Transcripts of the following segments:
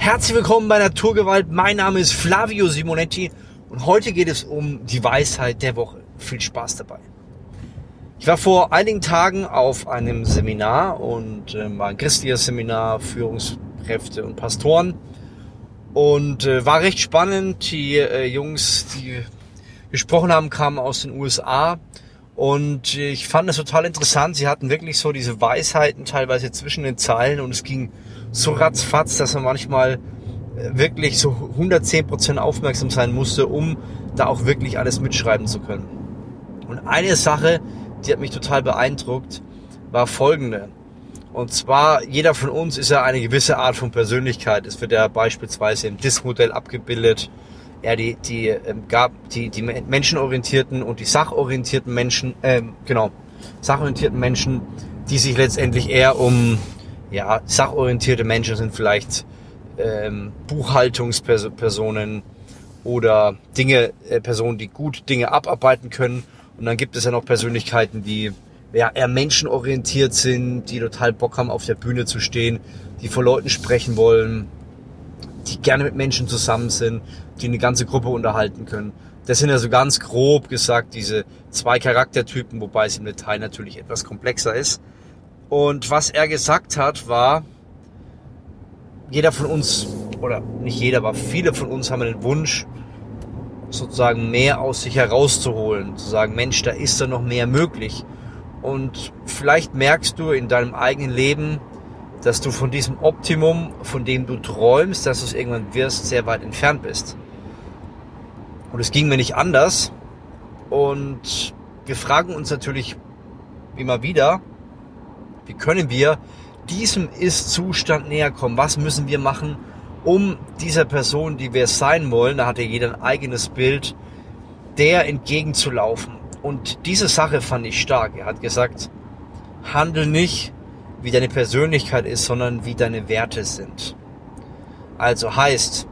Herzlich willkommen bei Naturgewalt. Mein Name ist Flavio Simonetti und heute geht es um die Weisheit der Woche. Viel Spaß dabei. Ich war vor einigen Tagen auf einem Seminar und äh, war ein christliches Seminar, Führungskräfte und Pastoren und äh, war recht spannend. Die äh, Jungs, die gesprochen haben, kamen aus den USA und ich fand es total interessant. Sie hatten wirklich so diese Weisheiten teilweise zwischen den Zeilen und es ging so ratzfatz, dass man manchmal äh, wirklich so 110% aufmerksam sein musste, um da auch wirklich alles mitschreiben zu können. Und eine Sache, die hat mich total beeindruckt, war folgende. Und zwar, jeder von uns ist ja eine gewisse Art von Persönlichkeit. Es wird ja beispielsweise im DISC-Modell abgebildet ja, die, die, ähm, gab, die, die menschenorientierten und die sachorientierten Menschen, ähm, genau, sachorientierten Menschen, die sich letztendlich eher um, ja, sachorientierte Menschen sind vielleicht ähm, Buchhaltungspersonen oder Dinge, äh, Personen, die gut Dinge abarbeiten können. Und dann gibt es ja noch Persönlichkeiten, die ja, eher menschenorientiert sind, die total Bock haben, auf der Bühne zu stehen, die vor Leuten sprechen wollen, die gerne mit Menschen zusammen sind, die eine ganze Gruppe unterhalten können. Das sind ja so ganz grob gesagt diese zwei Charaktertypen, wobei es im Detail natürlich etwas komplexer ist. Und was er gesagt hat, war, jeder von uns, oder nicht jeder, aber viele von uns haben den Wunsch, sozusagen mehr aus sich herauszuholen, zu sagen, Mensch, da ist da noch mehr möglich. Und vielleicht merkst du in deinem eigenen Leben, dass du von diesem Optimum, von dem du träumst, dass du es irgendwann wirst, sehr weit entfernt bist. Und es ging mir nicht anders. Und wir fragen uns natürlich immer wieder, wie können wir diesem Ist-Zustand näher kommen? Was müssen wir machen, um dieser Person, die wir sein wollen, da hat ja jeder ein eigenes Bild, der entgegenzulaufen. Und diese Sache fand ich stark. Er hat gesagt, handel nicht wie deine Persönlichkeit ist, sondern wie deine Werte sind. Also heißt,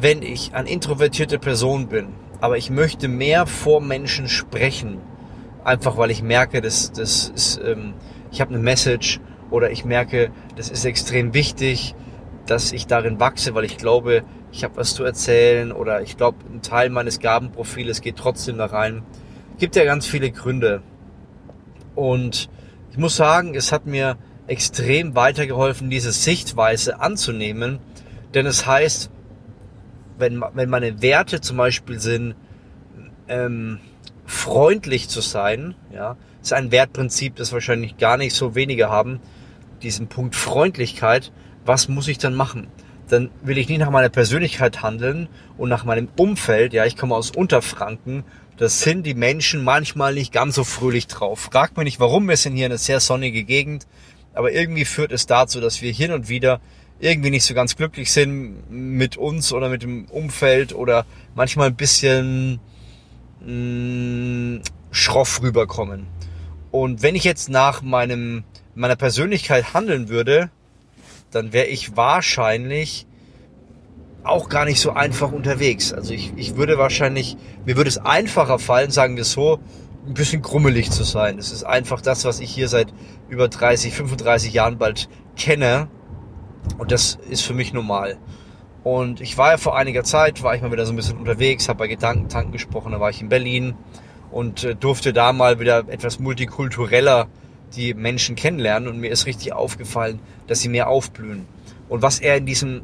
wenn ich eine introvertierte Person bin, aber ich möchte mehr vor Menschen sprechen, einfach weil ich merke, dass das ist, ähm, ich habe eine Message oder ich merke, das ist extrem wichtig, dass ich darin wachse, weil ich glaube, ich habe was zu erzählen oder ich glaube, ein Teil meines Gabenprofiles geht trotzdem da rein. Gibt ja ganz viele Gründe. Und ich muss sagen, es hat mir extrem weitergeholfen, diese Sichtweise anzunehmen. Denn es heißt, wenn, wenn meine Werte zum Beispiel sind, ähm, freundlich zu sein, ja, ist ein Wertprinzip, das wahrscheinlich gar nicht so wenige haben, diesen Punkt Freundlichkeit, was muss ich dann machen? Dann will ich nicht nach meiner Persönlichkeit handeln und nach meinem Umfeld, ja, ich komme aus Unterfranken, das sind die Menschen manchmal nicht ganz so fröhlich drauf. Fragt mich nicht warum, wir sind hier eine sehr sonnige Gegend, aber irgendwie führt es dazu, dass wir hin und wieder irgendwie nicht so ganz glücklich sind mit uns oder mit dem Umfeld oder manchmal ein bisschen mh, mm, schroff rüberkommen. Und wenn ich jetzt nach meinem, meiner Persönlichkeit handeln würde, dann wäre ich wahrscheinlich auch gar nicht so einfach unterwegs. Also ich, ich würde wahrscheinlich, mir würde es einfacher fallen, sagen wir so, ein bisschen grummelig zu sein. Es ist einfach das, was ich hier seit über 30, 35 Jahren bald kenne. Und das ist für mich normal. Und ich war ja vor einiger Zeit, war ich mal wieder so ein bisschen unterwegs, habe bei Gedankentanken gesprochen, da war ich in Berlin und äh, durfte da mal wieder etwas multikultureller die Menschen kennenlernen und mir ist richtig aufgefallen, dass sie mehr aufblühen. Und was er in diesem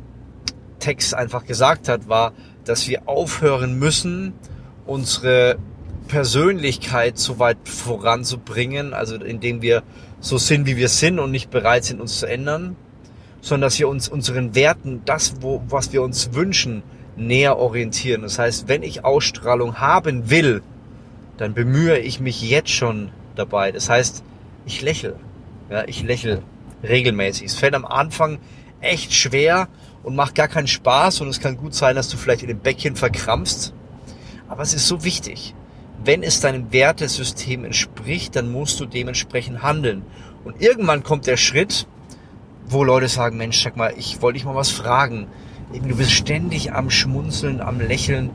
Text einfach gesagt hat, war, dass wir aufhören müssen, unsere Persönlichkeit so weit voranzubringen, also indem wir so sind, wie wir sind und nicht bereit sind, uns zu ändern, sondern dass wir uns unseren Werten, das, wo, was wir uns wünschen, näher orientieren. Das heißt, wenn ich Ausstrahlung haben will, dann bemühe ich mich jetzt schon dabei. Das heißt, ich lächle. Ja, ich lächle regelmäßig. Es fällt am Anfang echt schwer und macht gar keinen Spaß und es kann gut sein, dass du vielleicht in dem Bäckchen verkrampfst. Aber es ist so wichtig wenn es deinem Wertesystem entspricht, dann musst du dementsprechend handeln. Und irgendwann kommt der Schritt, wo Leute sagen, Mensch, sag mal, ich wollte dich mal was fragen. Du bist ständig am Schmunzeln, am Lächeln.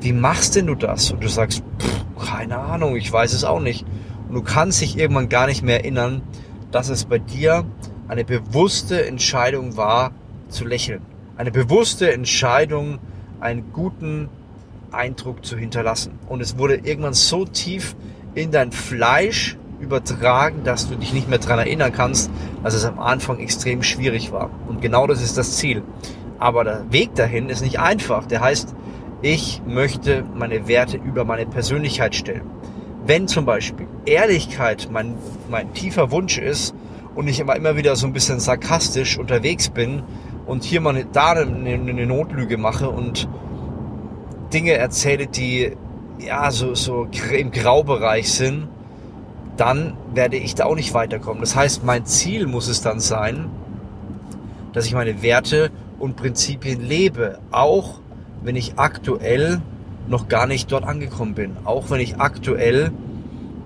Wie machst denn du das? Und du sagst, pff, keine Ahnung, ich weiß es auch nicht. Und du kannst dich irgendwann gar nicht mehr erinnern, dass es bei dir eine bewusste Entscheidung war, zu lächeln. eine bewusste Entscheidung, einen guten Eindruck zu hinterlassen. Und es wurde irgendwann so tief in dein Fleisch übertragen, dass du dich nicht mehr daran erinnern kannst, dass es am Anfang extrem schwierig war. Und genau das ist das Ziel. Aber der Weg dahin ist nicht einfach. Der heißt, ich möchte meine Werte über meine Persönlichkeit stellen. Wenn zum Beispiel Ehrlichkeit mein, mein tiefer Wunsch ist und ich immer, immer wieder so ein bisschen sarkastisch unterwegs bin und hier mal da eine, eine Notlüge mache und Dinge erzähle, die ja so, so im Graubereich sind, dann werde ich da auch nicht weiterkommen. Das heißt, mein Ziel muss es dann sein, dass ich meine Werte und Prinzipien lebe, auch wenn ich aktuell noch gar nicht dort angekommen bin, auch wenn ich aktuell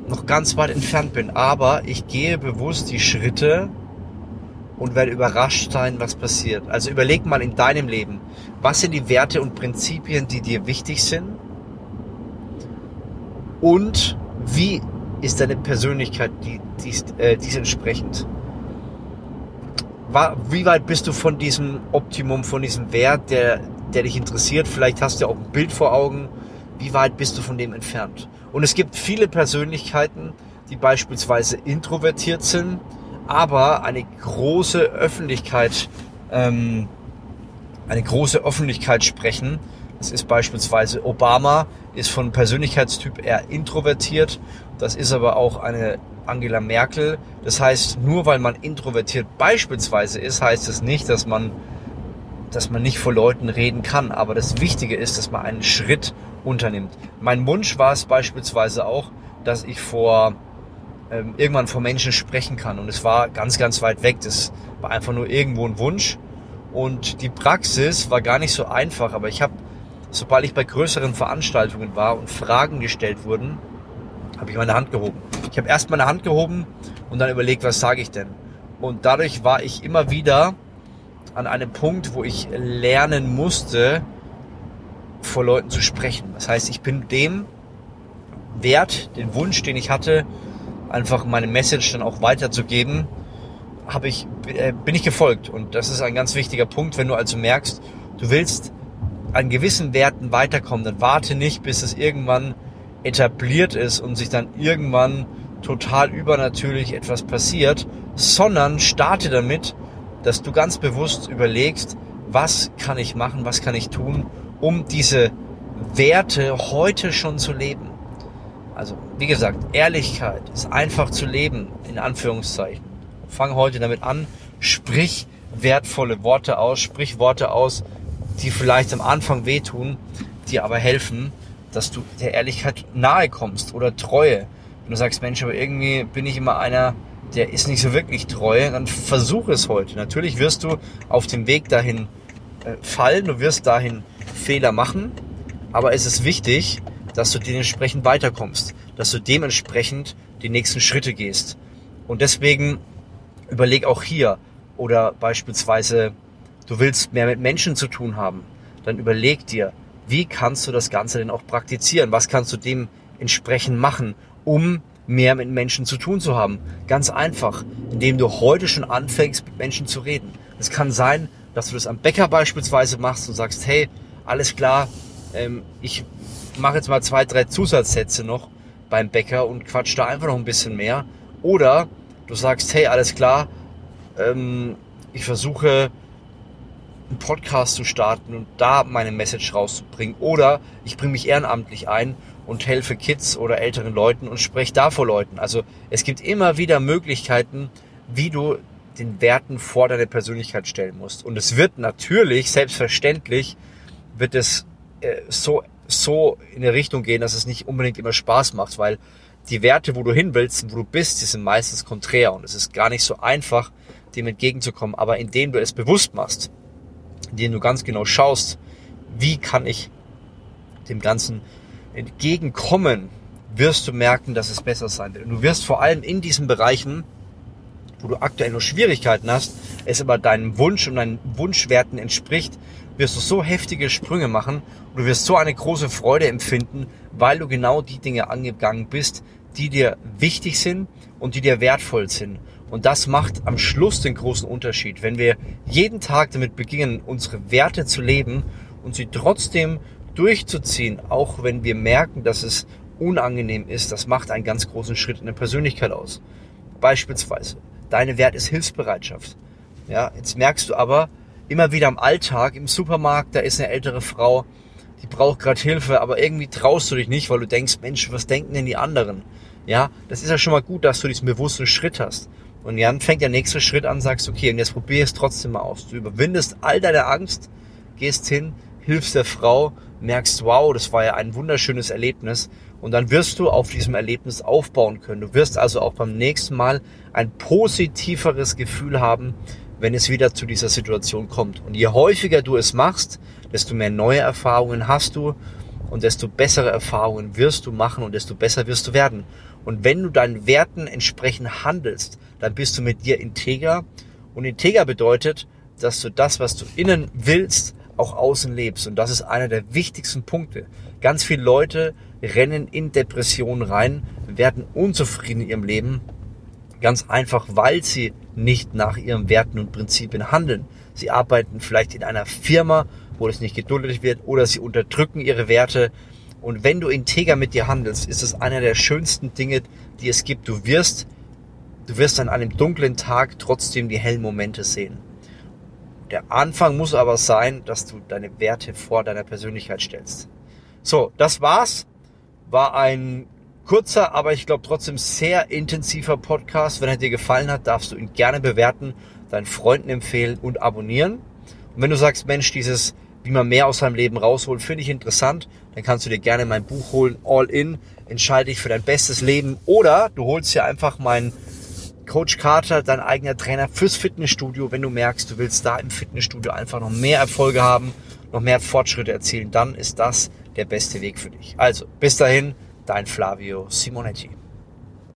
noch ganz weit entfernt bin. Aber ich gehe bewusst die Schritte und werde überrascht sein, was passiert. Also überleg mal in deinem Leben, was sind die Werte und Prinzipien, die dir wichtig sind? Und wie ist deine Persönlichkeit die, dies, äh, dies entsprechend? Wie weit bist du von diesem Optimum, von diesem Wert, der, der dich interessiert? Vielleicht hast du auch ein Bild vor Augen. Wie weit bist du von dem entfernt? Und es gibt viele Persönlichkeiten, die beispielsweise introvertiert sind, aber eine große Öffentlichkeit, ähm, eine große Öffentlichkeit sprechen. Das ist beispielsweise Obama, ist von Persönlichkeitstyp eher introvertiert. Das ist aber auch eine Angela Merkel. Das heißt, nur weil man introvertiert beispielsweise ist, heißt es nicht, dass man, dass man nicht vor Leuten reden kann. Aber das Wichtige ist, dass man einen Schritt unternimmt. Mein Wunsch war es beispielsweise auch, dass ich vor ähm, irgendwann vor Menschen sprechen kann. Und es war ganz, ganz weit weg. Das war einfach nur irgendwo ein Wunsch. Und die Praxis war gar nicht so einfach, aber ich habe, sobald ich bei größeren Veranstaltungen war und Fragen gestellt wurden, habe ich meine Hand gehoben. Ich habe erst meine Hand gehoben und dann überlegt, was sage ich denn? Und dadurch war ich immer wieder an einem Punkt, wo ich lernen musste, vor Leuten zu sprechen. Das heißt, ich bin dem Wert, den Wunsch, den ich hatte, einfach meine Message dann auch weiterzugeben, habe ich, äh, bin ich gefolgt. Und das ist ein ganz wichtiger Punkt, wenn du also merkst, du willst an gewissen Werten weiterkommen, dann warte nicht, bis es irgendwann etabliert ist und sich dann irgendwann total übernatürlich etwas passiert, sondern starte damit, dass du ganz bewusst überlegst, was kann ich machen, was kann ich tun, um diese Werte heute schon zu leben. Also, wie gesagt, Ehrlichkeit ist einfach zu leben, in Anführungszeichen. Fang heute damit an, sprich wertvolle Worte aus, sprich Worte aus, die vielleicht am Anfang wehtun, die aber helfen, dass du der Ehrlichkeit nahe kommst oder Treue. Wenn du sagst, Mensch, aber irgendwie bin ich immer einer, der ist nicht so wirklich treu, dann versuche es heute. Natürlich wirst du auf dem Weg dahin äh, fallen, du wirst dahin Fehler machen, aber es ist wichtig, dass du dementsprechend weiterkommst, dass du dementsprechend die nächsten Schritte gehst. Und deswegen überleg auch hier oder beispielsweise du willst mehr mit Menschen zu tun haben, dann überleg dir, wie kannst du das Ganze denn auch praktizieren? Was kannst du dementsprechend machen, um mehr mit Menschen zu tun zu haben? Ganz einfach, indem du heute schon anfängst, mit Menschen zu reden. Es kann sein, dass du das am Bäcker beispielsweise machst und sagst, hey, alles klar, ähm, ich mache jetzt mal zwei, drei Zusatzsätze noch beim Bäcker und quatsch da einfach noch ein bisschen mehr. Oder du sagst, hey, alles klar, ähm, ich versuche einen Podcast zu starten und da meine Message rauszubringen. Oder ich bringe mich ehrenamtlich ein und helfe Kids oder älteren Leuten und spreche da vor Leuten. Also es gibt immer wieder Möglichkeiten, wie du den Werten vor deine Persönlichkeit stellen musst. Und es wird natürlich, selbstverständlich, wird es äh, so so in eine Richtung gehen, dass es nicht unbedingt immer Spaß macht, weil die Werte, wo du hin willst, wo du bist, die sind meistens konträr und es ist gar nicht so einfach, dem entgegenzukommen. Aber indem du es bewusst machst, indem du ganz genau schaust, wie kann ich dem Ganzen entgegenkommen, wirst du merken, dass es besser sein wird. Und du wirst vor allem in diesen Bereichen, wo du aktuell nur Schwierigkeiten hast, es aber deinem Wunsch und deinen Wunschwerten entspricht, wirst du so heftige Sprünge machen und du wirst so eine große Freude empfinden, weil du genau die Dinge angegangen bist, die dir wichtig sind und die dir wertvoll sind. Und das macht am Schluss den großen Unterschied. Wenn wir jeden Tag damit beginnen, unsere Werte zu leben und sie trotzdem durchzuziehen, auch wenn wir merken, dass es unangenehm ist, das macht einen ganz großen Schritt in der Persönlichkeit aus. Beispielsweise, deine Wert ist Hilfsbereitschaft. Ja, jetzt merkst du aber immer wieder im Alltag, im Supermarkt, da ist eine ältere Frau, die braucht gerade Hilfe, aber irgendwie traust du dich nicht, weil du denkst, Mensch, was denken denn die anderen? Ja, das ist ja schon mal gut, dass du diesen bewussten Schritt hast. Und dann fängt der nächste Schritt an, sagst, okay, und jetzt probier es trotzdem mal aus. Du überwindest all deine Angst, gehst hin, hilfst der Frau, merkst, wow, das war ja ein wunderschönes Erlebnis. Und dann wirst du auf diesem Erlebnis aufbauen können. Du wirst also auch beim nächsten Mal ein positiveres Gefühl haben, wenn es wieder zu dieser Situation kommt. Und je häufiger du es machst, desto mehr neue Erfahrungen hast du und desto bessere Erfahrungen wirst du machen und desto besser wirst du werden. Und wenn du deinen Werten entsprechend handelst, dann bist du mit dir integer. Und integer bedeutet, dass du das, was du innen willst, auch außen lebst. Und das ist einer der wichtigsten Punkte. Ganz viele Leute rennen in Depressionen rein, werden unzufrieden in ihrem Leben, ganz einfach, weil sie nicht nach ihren Werten und Prinzipien handeln. Sie arbeiten vielleicht in einer Firma, wo das nicht geduldet wird, oder sie unterdrücken ihre Werte. Und wenn du integer mit dir handelst, ist es einer der schönsten Dinge, die es gibt. Du wirst, du wirst an einem dunklen Tag trotzdem die hellen Momente sehen. Der Anfang muss aber sein, dass du deine Werte vor deiner Persönlichkeit stellst. So, das war's. War ein kurzer, aber ich glaube trotzdem sehr intensiver Podcast. Wenn er dir gefallen hat, darfst du ihn gerne bewerten, deinen Freunden empfehlen und abonnieren. Und wenn du sagst, Mensch, dieses, wie man mehr aus seinem Leben rausholt, finde ich interessant, dann kannst du dir gerne mein Buch holen, All In, entscheide dich für dein bestes Leben oder du holst dir einfach mein Coach Carter, dein eigener Trainer fürs Fitnessstudio. Wenn du merkst, du willst da im Fitnessstudio einfach noch mehr Erfolge haben, noch mehr Fortschritte erzielen, dann ist das der beste Weg für dich. Also, bis dahin, dein Flavio Simonetti.